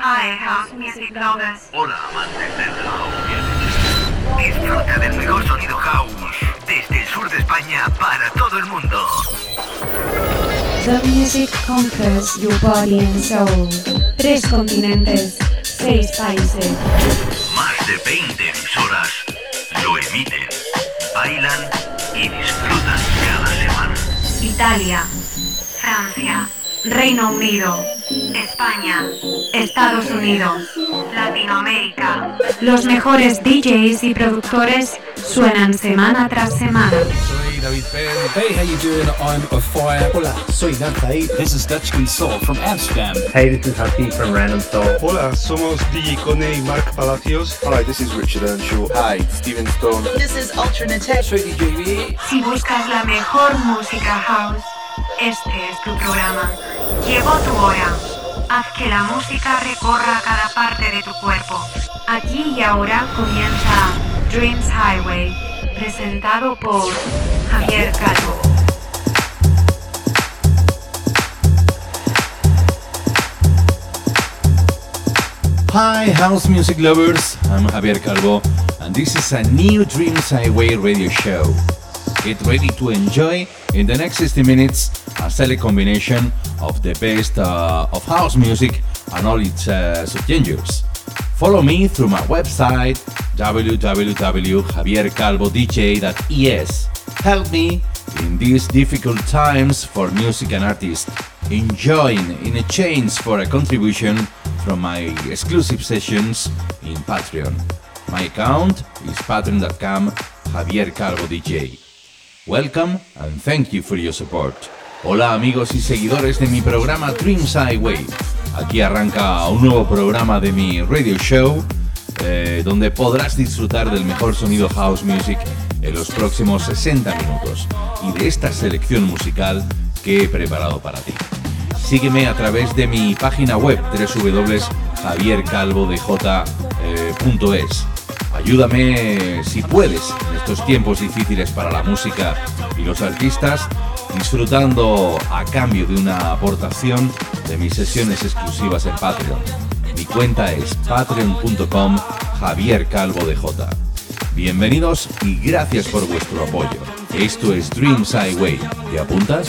Hi, house music lovers. Hola, amantes del house Disfruta del mejor sonido house desde el sur de España para todo el mundo. The music conquers your body and soul. Tres continentes, seis países. Más de 20 emisoras lo emiten, bailan y disfrutan cada semana. Italia, Francia, Reino Unido, España, Estados Unidos, Latinoamérica. Los mejores DJs y productores suenan semana tras semana. Soy David Penn. Hey, how you doing? I'm a fire. Hola, soy Nathalie. This is Dutch Soul from Amsterdam. Hey, this is Happy from Random Soul. Hola, somos DJ Cone y Mark Palacios. Hi, this is Richard Earnshaw. Hi, Steven Stone. This is Ultranate. Soy DJ. Si buscas la mejor música house, este es tu programa. Llegó tu hora. Haz que la música recorra cada parte de tu cuerpo. Aquí y ahora comienza Dreams Highway, presentado por Javier Calvo. Hi, house music lovers. I'm Javier Calvo, and this is a new Dreams Highway radio show. Get ready to enjoy in the next 60 minutes a select combination of the best uh, of house music and all its uh, subgenres. Follow me through my website www.javiercalvodj.es. Help me in these difficult times for music and artists, enjoying in a exchange for a contribution from my exclusive sessions in Patreon. My account is patreon.com Javier Calvo DJ. Welcome and thank you for your support. Hola amigos y seguidores de mi programa Dreams Highway. Aquí arranca un nuevo programa de mi radio show eh, donde podrás disfrutar del mejor sonido house music en los próximos 60 minutos y de esta selección musical que he preparado para ti. Sígueme a través de mi página web www.javiercalvodj.es. Ayúdame si puedes en estos tiempos difíciles para la música y los artistas, disfrutando a cambio de una aportación de mis sesiones exclusivas en Patreon. Mi cuenta es patreon.com Javier Calvo de J. Bienvenidos y gracias por vuestro apoyo. Esto es Dreams Highway. ¿Te apuntas?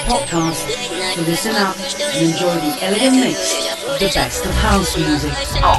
Podcast to listen up and enjoy the elegant mix of the best of house music. Oh,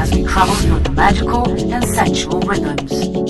As we travel through the magical and sensual rhythms.